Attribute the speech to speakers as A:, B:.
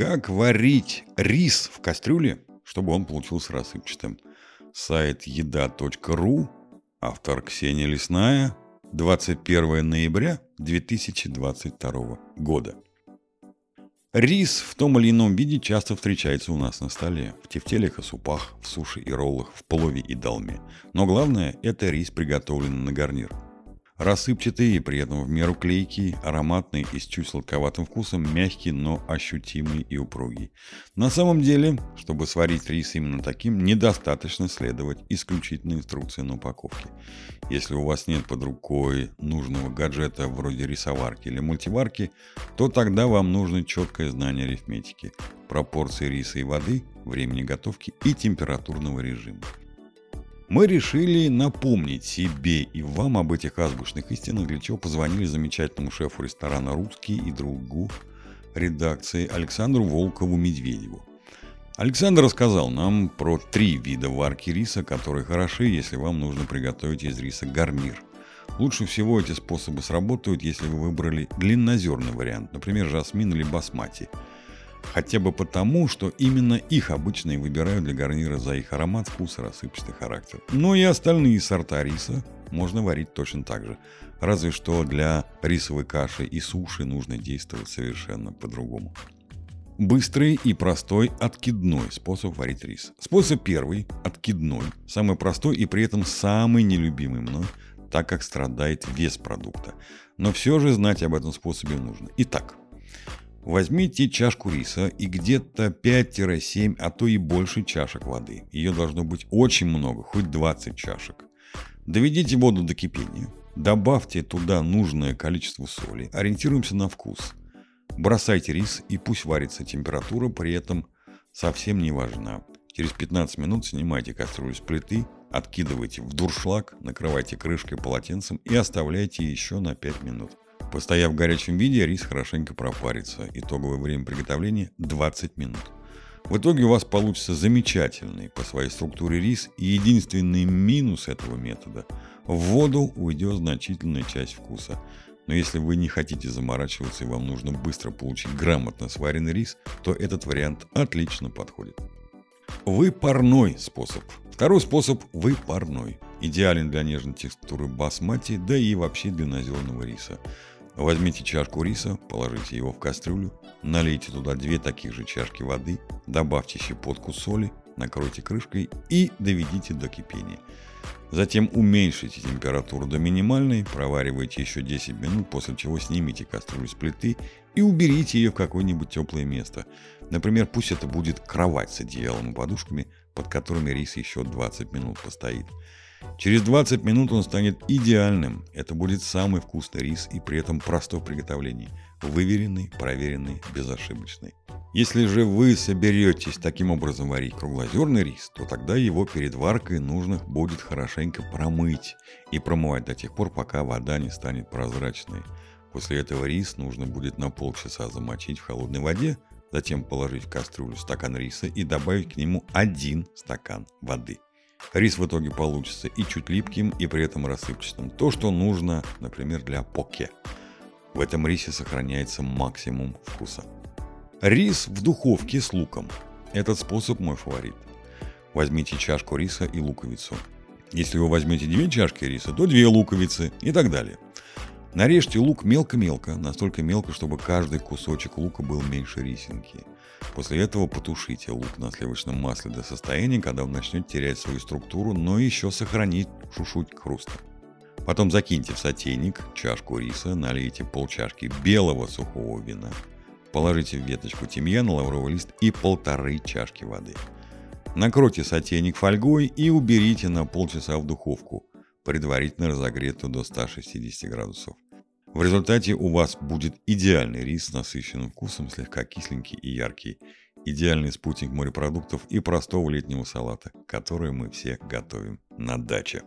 A: Как варить рис в кастрюле, чтобы он получился рассыпчатым? Сайт еда.ру, автор Ксения Лесная, 21 ноября 2022 года. Рис в том или ином виде часто встречается у нас на столе. В тефтелях и супах, в суши и роллах, в плове и долме. Но главное – это рис, приготовленный на гарнир – Рассыпчатый и при этом в меру клейкий, ароматный и с чуть сладковатым вкусом, мягкий, но ощутимый и упругий. На самом деле, чтобы сварить рис именно таким, недостаточно следовать исключительно инструкции на упаковке. Если у вас нет под рукой нужного гаджета вроде рисоварки или мультиварки, то тогда вам нужно четкое знание арифметики, пропорции риса и воды, времени готовки и температурного режима мы решили напомнить себе и вам об этих азбучных истинах, для чего позвонили замечательному шефу ресторана «Русский» и другу редакции Александру Волкову-Медведеву. Александр рассказал нам про три вида варки риса, которые хороши, если вам нужно приготовить из риса гарнир. Лучше всего эти способы сработают, если вы выбрали длиннозерный вариант, например, жасмин или басмати – Хотя бы потому, что именно их обычно и выбирают для гарнира за их аромат, вкус и рассыпчатый характер. Но и остальные сорта риса можно варить точно так же. Разве что для рисовой каши и суши нужно действовать совершенно по-другому. Быстрый и простой откидной способ варить рис. Способ первый, откидной, самый простой и при этом самый нелюбимый мной, так как страдает вес продукта. Но все же знать об этом способе нужно. Итак, Возьмите чашку риса и где-то 5-7, а то и больше чашек воды. Ее должно быть очень много, хоть 20 чашек. Доведите воду до кипения. Добавьте туда нужное количество соли. Ориентируемся на вкус. Бросайте рис и пусть варится. Температура при этом совсем не важна. Через 15 минут снимайте кастрюлю с плиты, откидывайте в дуршлаг, накрывайте крышкой полотенцем и оставляйте еще на 5 минут. Постояв в горячем виде, рис хорошенько пропарится. Итоговое время приготовления 20 минут. В итоге у вас получится замечательный по своей структуре рис, и единственный минус этого метода – в воду уйдет значительная часть вкуса. Но если вы не хотите заморачиваться и вам нужно быстро получить грамотно сваренный рис, то этот вариант отлично подходит. Выпарной способ. Второй способ – выпарной. Идеален для нежной текстуры басмати, да и вообще для наземного риса. Возьмите чашку риса, положите его в кастрюлю, налейте туда две таких же чашки воды, добавьте щепотку соли, накройте крышкой и доведите до кипения. Затем уменьшите температуру до минимальной, проваривайте еще 10 минут, после чего снимите кастрюлю с плиты и уберите ее в какое-нибудь теплое место. Например, пусть это будет кровать с одеялом и подушками, под которыми рис еще 20 минут постоит. Через 20 минут он станет идеальным. Это будет самый вкусный рис и при этом простой в приготовлении. Выверенный, проверенный, безошибочный. Если же вы соберетесь таким образом варить круглозерный рис, то тогда его перед варкой нужно будет хорошенько промыть и промывать до тех пор, пока вода не станет прозрачной. После этого рис нужно будет на полчаса замочить в холодной воде, затем положить в кастрюлю стакан риса и добавить к нему один стакан воды. Рис в итоге получится и чуть липким, и при этом рассыпчатым. То, что нужно, например, для поке. В этом рисе сохраняется максимум вкуса. Рис в духовке с луком. Этот способ мой фаворит. Возьмите чашку риса и луковицу. Если вы возьмете две чашки риса, то две луковицы и так далее. Нарежьте лук мелко-мелко, настолько мелко, чтобы каждый кусочек лука был меньше рисинки. После этого потушите лук на сливочном масле до состояния, когда он начнет терять свою структуру, но еще сохранит чуть-чуть хруста. Потом закиньте в сотейник чашку риса, налейте полчашки белого сухого вина, положите в веточку тимьяна, лавровый лист и полторы чашки воды. Накройте сотейник фольгой и уберите на полчаса в духовку, предварительно разогретую до 160 градусов. В результате у вас будет идеальный рис с насыщенным вкусом, слегка кисленький и яркий. Идеальный спутник морепродуктов и простого летнего салата, который мы все готовим на даче.